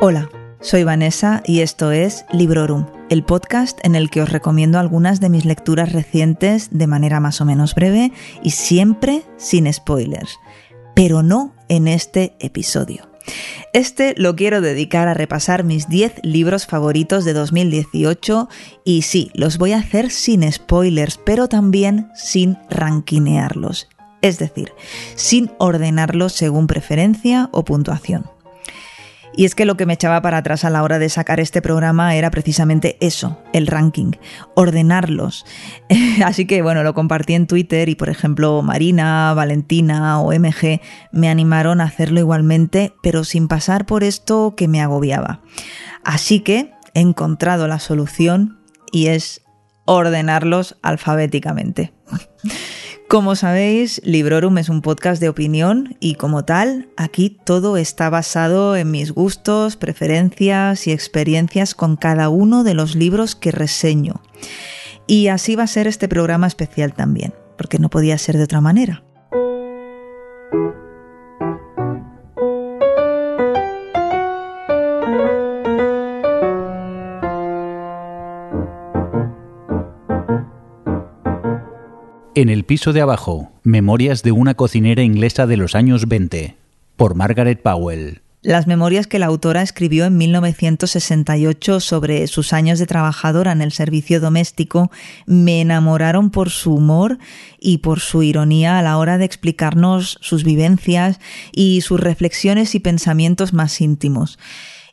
Hola, soy Vanessa y esto es Librorum, el podcast en el que os recomiendo algunas de mis lecturas recientes de manera más o menos breve y siempre sin spoilers, pero no en este episodio. Este lo quiero dedicar a repasar mis 10 libros favoritos de 2018 y sí, los voy a hacer sin spoilers, pero también sin ranquinearlos, es decir, sin ordenarlos según preferencia o puntuación. Y es que lo que me echaba para atrás a la hora de sacar este programa era precisamente eso, el ranking, ordenarlos. Así que bueno, lo compartí en Twitter y por ejemplo Marina, Valentina o MG me animaron a hacerlo igualmente, pero sin pasar por esto que me agobiaba. Así que he encontrado la solución y es ordenarlos alfabéticamente. Como sabéis, Librorum es un podcast de opinión y como tal, aquí todo está basado en mis gustos, preferencias y experiencias con cada uno de los libros que reseño. Y así va a ser este programa especial también, porque no podía ser de otra manera. En el piso de abajo, Memorias de una cocinera inglesa de los años 20, por Margaret Powell. Las memorias que la autora escribió en 1968 sobre sus años de trabajadora en el servicio doméstico me enamoraron por su humor y por su ironía a la hora de explicarnos sus vivencias y sus reflexiones y pensamientos más íntimos.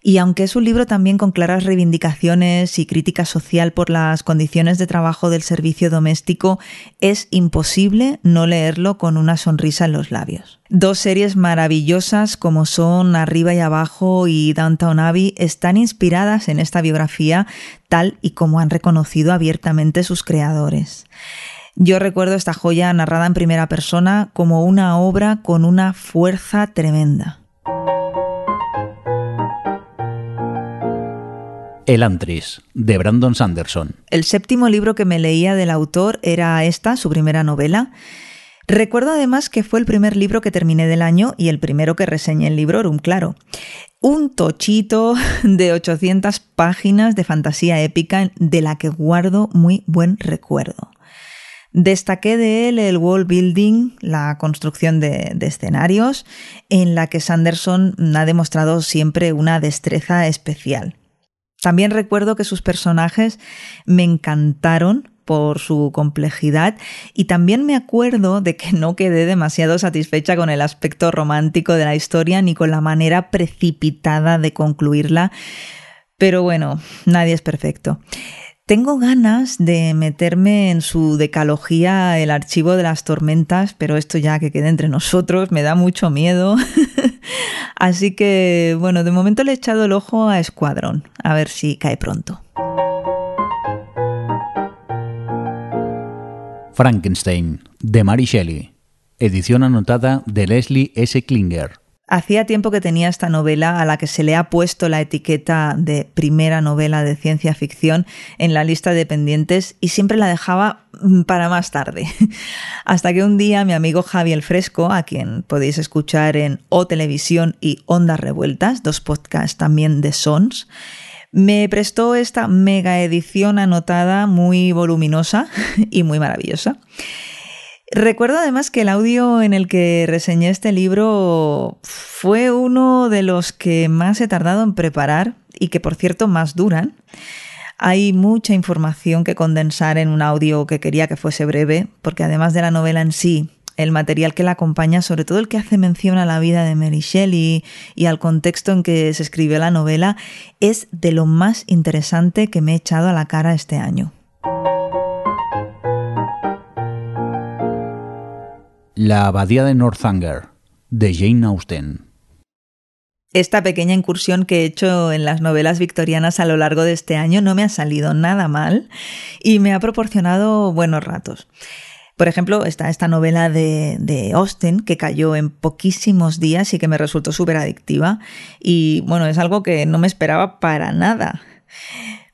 Y aunque es un libro también con claras reivindicaciones y crítica social por las condiciones de trabajo del servicio doméstico, es imposible no leerlo con una sonrisa en los labios. Dos series maravillosas como son Arriba y Abajo y Downtown Abbey están inspiradas en esta biografía tal y como han reconocido abiertamente sus creadores. Yo recuerdo esta joya narrada en primera persona como una obra con una fuerza tremenda. El Antris, de Brandon Sanderson. El séptimo libro que me leía del autor era esta, su primera novela. Recuerdo además que fue el primer libro que terminé del año y el primero que reseñé en Librorum, claro. Un tochito de 800 páginas de fantasía épica de la que guardo muy buen recuerdo. Destaqué de él el wall building, la construcción de, de, escenarios, en la que Sanderson ha demostrado siempre una destreza especial. También recuerdo que sus personajes me encantaron por su complejidad y también me acuerdo de que no quedé demasiado satisfecha con el aspecto romántico de la historia ni con la manera precipitada de concluirla. Pero bueno, nadie es perfecto. Tengo ganas de meterme en su decalogía el archivo de las tormentas, pero esto ya que quede entre nosotros me da mucho miedo. Así que, bueno, de momento le he echado el ojo a Escuadrón, a ver si cae pronto. Frankenstein, de Mary Shelley. Edición anotada de Leslie S. Klinger. Hacía tiempo que tenía esta novela a la que se le ha puesto la etiqueta de primera novela de ciencia ficción en la lista de pendientes y siempre la dejaba mm, para más tarde. Hasta que un día mi amigo Javier Fresco, a quien podéis escuchar en O Televisión y Ondas Revueltas, dos podcasts también de Sons, me prestó esta mega edición anotada muy voluminosa y muy maravillosa. Recuerdo además que el audio en el que reseñé este libro fue uno de los que más he tardado en preparar y que por cierto más duran. Hay mucha información que condensar en un audio que quería que fuese breve, porque además de la novela en sí, el material que la acompaña, sobre todo el que hace mención a la vida de Mary Shelley y al contexto en que se escribió la novela, es de lo más interesante que me he echado a la cara este año. La abadía de Northanger, de Jane Austen. Esta pequeña incursión que he hecho en las novelas victorianas a lo largo de este año no me ha salido nada mal y me ha proporcionado buenos ratos. Por ejemplo, está esta novela de, de, Austen que cayó en poquísimos días y que me resultó súper adictiva. Y bueno, es algo que no me esperaba para nada.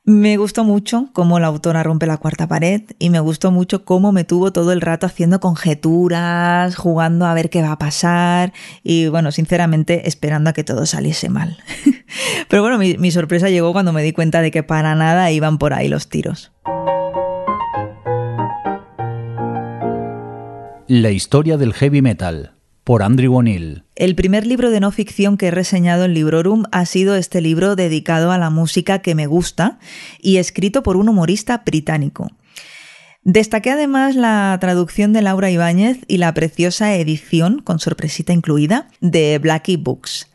Me gustó mucho cómo la autora rompe la cuarta pared y me gustó mucho cómo me tuvo todo el rato haciendo conjeturas, jugando a ver qué va a pasar y bueno, sinceramente esperando a que todo saliese mal. Pero bueno, mi, sorpresa llegó cuando me di cuenta de que para nada iban por ahí los tiros. La historia del heavy metal por Andrew O'Neill. El primer libro de no ficción que he reseñado en Librorum ha sido este libro dedicado a la música que me gusta y escrito por un humorista británico. Destaqué además la traducción de Laura Ibáñez y la preciosa edición, con sorpresita incluida, de Blackie Books.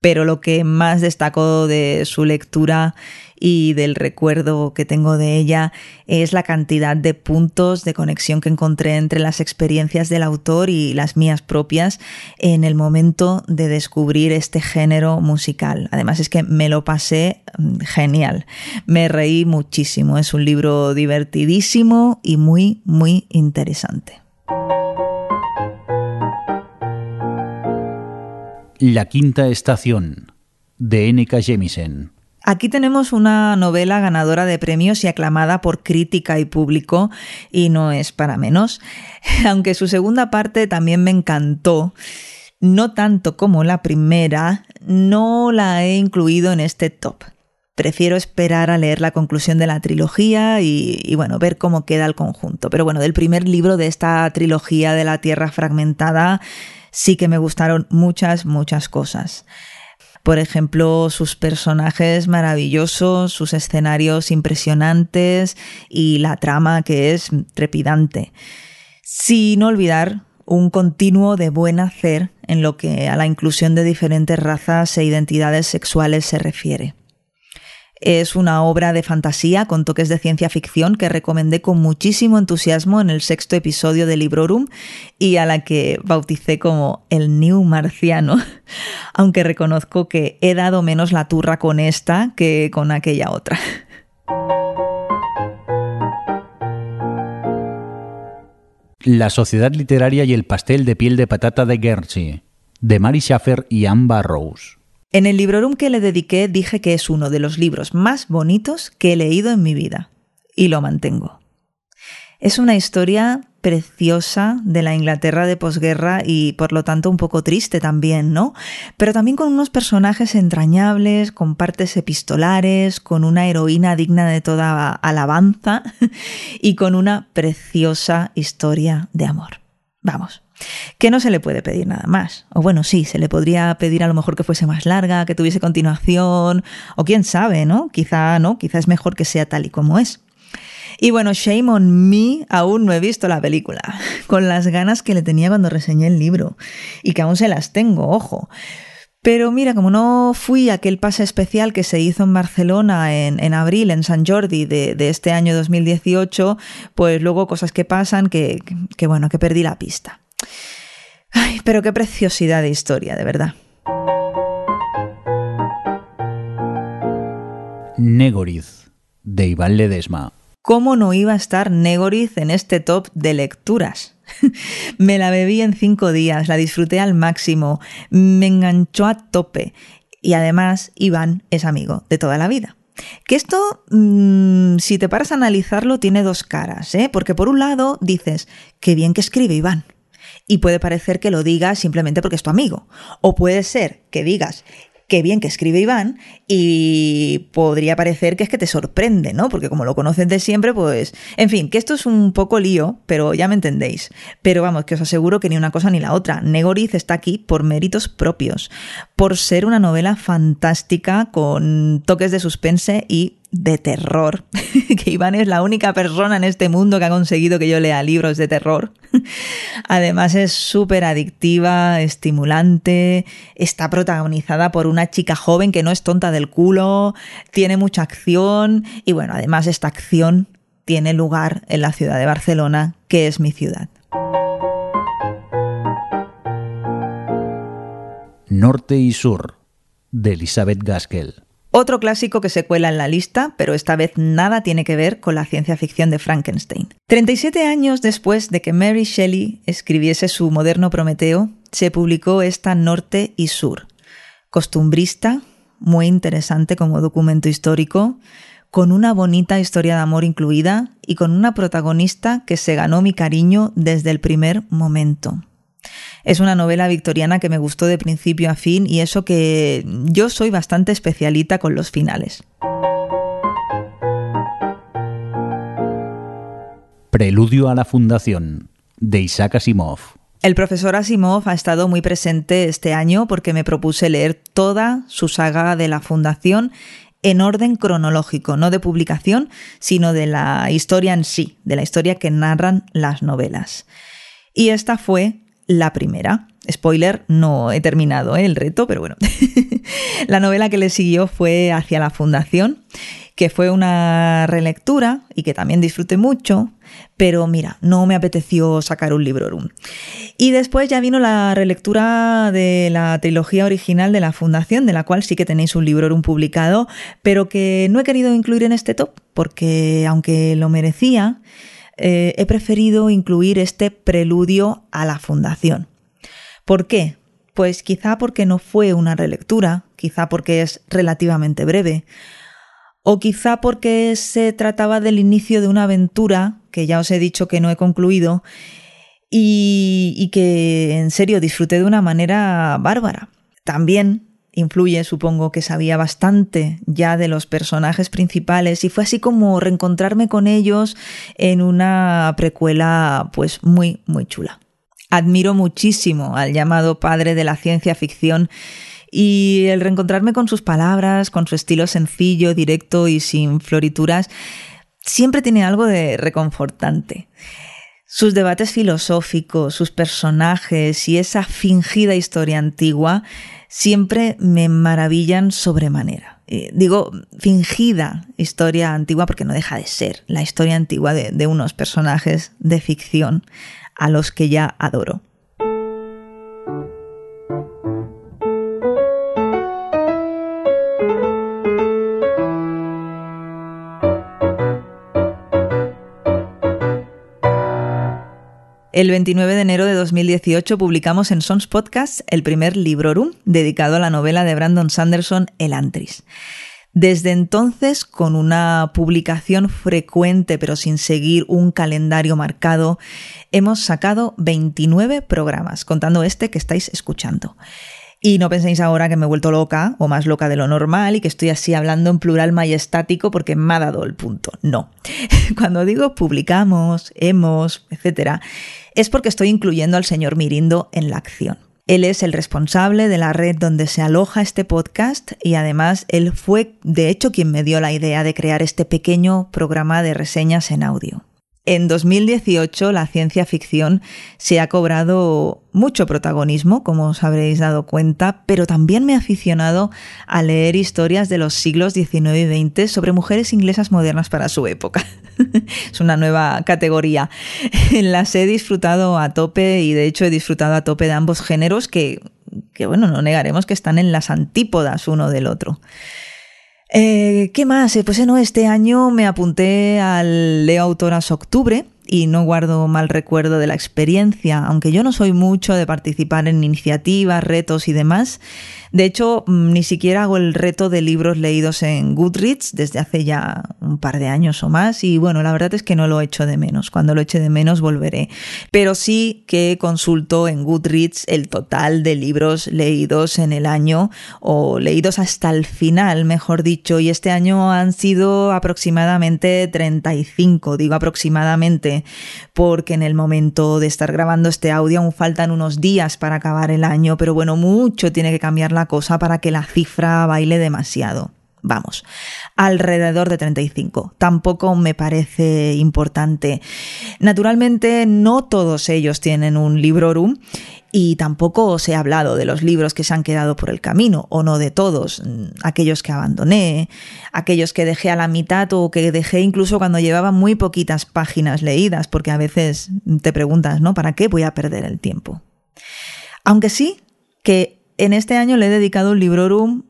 Pero lo que más destacó de su lectura y del recuerdo que tengo de ella es la cantidad de puntos de conexión que encontré entre las experiencias del autor y las mías propias en el momento de descubrir este género musical. Además es que me lo pasé mm, genial, me reí muchísimo, es un libro divertidísimo y muy, muy interesante. La quinta estación de N.K. Jemisen. Aquí tenemos una novela ganadora de premios y aclamada por crítica y público, y no es para menos, aunque su segunda parte también me encantó. No tanto como la primera, no la he incluido en este top. Prefiero esperar a leer la conclusión de la trilogía y, y, bueno, ver cómo queda el conjunto. Pero bueno, del primer libro de esta trilogía de la Tierra Fragmentada sí que me gustaron muchas, muchas cosas. Por ejemplo, sus personajes maravillosos, sus escenarios impresionantes y la trama que es trepidante. Sin olvidar un continuo de buen hacer en lo que a la inclusión de diferentes razas e identidades sexuales se refiere. Es una obra de fantasía con toques de ciencia ficción que recomendé con muchísimo entusiasmo en el sexto episodio de Librorum y a la que bauticé como el New Marciano, aunque reconozco que he dado menos la turra con esta que con aquella otra. La Sociedad Literaria y el Pastel de Piel de Patata de Guernsey, de Mary Schaffer y Anne Barrows. En el librorum que le dediqué dije que es uno de los libros más bonitos que he leído en mi vida. Y lo mantengo. Es una historia preciosa de la Inglaterra de posguerra y por lo tanto un poco triste también, ¿no? Pero también con unos personajes entrañables, con partes epistolares, con una heroína digna de toda alabanza y con una preciosa historia de amor. Vamos, que no se le puede pedir nada más. O bueno, sí, se le podría pedir a lo mejor que fuese más larga, que tuviese continuación, o quién sabe, ¿no? Quizá no, quizá es mejor que sea tal y como es. Y bueno, shame on me, aún no he visto la película, con las ganas que le tenía cuando reseñé el libro, y que aún se las tengo, ojo. Pero mira, como no fui a aquel pase especial que se hizo en Barcelona en, en abril, en San Jordi de, de, este año 2018, pues luego cosas que pasan que, que bueno, que perdí la pista. Ay, pero qué preciosidad de historia, de verdad. Negoriz, de Iván Ledesma. ¿Cómo no iba a estar Negoriz en este top de lecturas? me la bebí en cinco días, la disfruté al máximo, me enganchó a tope. Y además, Iván es amigo de toda la vida. Que esto, mmm, si te paras a analizarlo, tiene dos caras, ¿eh? Porque por un lado dices, qué bien que escribe Iván y puede parecer que lo digas simplemente porque es tu amigo. O puede ser que digas, qué bien que escribe Iván y podría parecer que es que te sorprende, ¿no? Porque como lo conoces de siempre, pues... En fin, que esto es un poco lío, pero ya me entendéis. Pero vamos, que os aseguro que ni una cosa ni la otra. Negoriz está aquí por méritos propios, por ser una novela fantástica con toques de suspense y de terror, que Iván es la única persona en este mundo que ha conseguido que yo lea libros de terror. Además es súper adictiva, estimulante, está protagonizada por una chica joven que no es tonta del culo, tiene mucha acción y bueno, además esta acción tiene lugar en la ciudad de Barcelona, que es mi ciudad. Norte y Sur, de Elizabeth Gaskell. Otro clásico que se cuela en la lista, pero esta vez nada tiene que ver con la ciencia ficción de Frankenstein. 37 años después de que Mary Shelley escribiese su moderno Prometeo, se publicó esta Norte y Sur. Costumbrista, muy interesante como documento histórico, con una bonita historia de amor incluida y con una protagonista que se ganó mi cariño desde el primer momento. Es una novela victoriana que me gustó de principio a fin y eso que yo soy bastante especialita con los finales. Preludio a la Fundación, de Isaac Asimov. El profesor Asimov ha estado muy presente este año porque me propuse leer toda su saga de la Fundación en orden cronológico, no de publicación, sino de la historia en sí, de la historia que narran las novelas. Y esta fue la primera. Spoiler, no he terminado ¿eh? el reto, pero bueno. la novela que le siguió fue Hacia la Fundación, que fue una relectura y que también disfruté mucho, pero mira, no me apeteció sacar un libro Y después ya vino la relectura de la trilogía original de la Fundación, de la cual sí que tenéis un libro publicado, pero que no he querido incluir en este top, porque aunque lo merecía, eh, he preferido incluir este preludio a la Fundación. ¿Por qué? Pues quizá porque no fue una relectura, quizá porque es relativamente breve, o quizá porque se trataba del inicio de una aventura que ya os he dicho que no he concluido y, y que en serio disfruté de una manera bárbara. También influye, supongo que sabía bastante ya de los personajes principales y fue así como reencontrarme con ellos en una precuela pues muy muy chula. Admiro muchísimo al llamado padre de la ciencia ficción y el reencontrarme con sus palabras, con su estilo sencillo, directo y sin florituras, siempre tiene algo de reconfortante. Sus debates filosóficos, sus personajes y esa fingida historia antigua siempre me maravillan sobremanera. Eh, digo, fingida historia antigua porque no deja de ser la historia antigua de unos personajes de ficción a los que ya adoro. El 29 de enero de 2018 publicamos en Sons Podcast el primer Librorum dedicado a la novela de Brandon Sanderson, El Antris. Desde entonces, con una publicación frecuente pero sin seguir un calendario marcado, hemos sacado 29 programas, contando este que estáis escuchando. Y no penséis ahora que me he vuelto loca o más loca de lo normal y que estoy así hablando en plural majestático porque me ha dado el punto. No. Cuando digo publicamos, hemos, etcétera, es porque estoy incluyendo al señor Mirindo en la acción. Él es el responsable de la red donde se aloja este podcast y además él fue de hecho quien me dio la idea de crear este pequeño programa de reseñas en audio. En 2018 la ciencia ficción se ha cobrado mucho protagonismo, como os habréis dado cuenta, pero también me he aficionado a leer historias de los siglos XIX y XX sobre mujeres inglesas modernas para su época. es una nueva categoría. Las he disfrutado a tope y de hecho he disfrutado a tope de ambos géneros que, que bueno, no negaremos que están en las antípodas uno del otro. Eh, ¿Qué más? Eh, pues no, este año me apunté al Leo Autoras Octubre y no guardo mal recuerdo de la experiencia, aunque yo no soy mucho de participar en iniciativas, retos y demás. De hecho, mm, ni siquiera hago el reto de libros leídos en Goodreads desde hace ya un par de años o más y bueno, la verdad es que no lo echo de menos. Cuando lo eche de menos volveré. Pero sí que consulto en Goodreads el total de libros leídos en el año o leídos hasta el final, mejor dicho, y este año han sido aproximadamente 35, digo aproximadamente, porque en el momento de estar grabando este audio aún faltan unos días para acabar el año, pero bueno, mucho tiene que cambiar la cosa para que la cifra baile demasiado. Vamos, alrededor de 35. Tampoco me parece importante. Naturalmente, no todos ellos tienen un librorum y tampoco os he hablado de los libros que se han quedado por el camino, o no de todos, aquellos que abandoné, aquellos que dejé a la mitad o que dejé incluso cuando llevaba muy poquitas páginas leídas, porque a veces te preguntas, ¿no? ¿Para qué voy a perder el tiempo? Aunque sí que en este año le he dedicado un librorum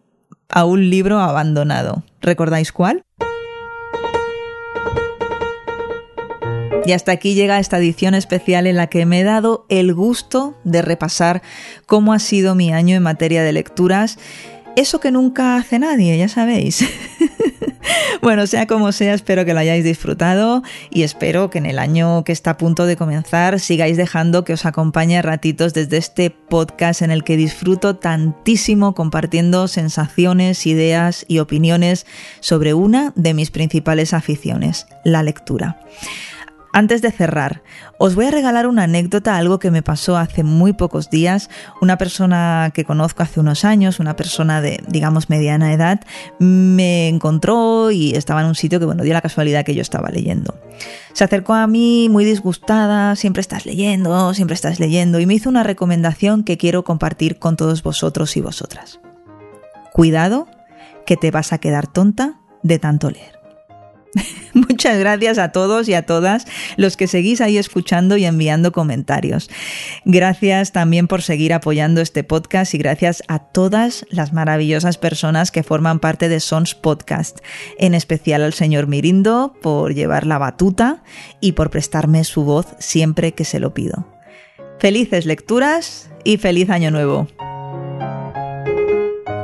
a un libro abandonado. ¿Recordáis cuál? Y hasta aquí llega esta edición especial en la que me he dado el gusto de repasar cómo ha sido mi año en materia de lecturas. Eso que nunca hace nadie, ya sabéis. Bueno, sea como sea, espero que lo hayáis disfrutado y espero que en el año que está a punto de comenzar sigáis dejando que os acompañe ratitos desde este podcast en el que disfruto tantísimo compartiendo sensaciones, ideas y opiniones sobre una de mis principales aficiones, la lectura. Antes de cerrar, os voy a regalar una anécdota, algo que me pasó hace muy pocos días. Una persona que conozco hace unos años, una persona de, digamos, mediana edad, me encontró y estaba en un sitio que, bueno, dio la casualidad que yo estaba leyendo. Se acercó a mí muy disgustada, siempre estás leyendo, siempre estás leyendo, y me hizo una recomendación que quiero compartir con todos vosotros y vosotras. Cuidado, que te vas a quedar tonta de tanto leer. Muchas gracias a todos y a todas los que seguís ahí escuchando y enviando comentarios. Gracias también por seguir apoyando este podcast y gracias a todas las maravillosas personas que forman parte de Sons Podcast, en especial al señor Mirindo por llevar la batuta y por prestarme su voz siempre que se lo pido. Felices lecturas y feliz año nuevo.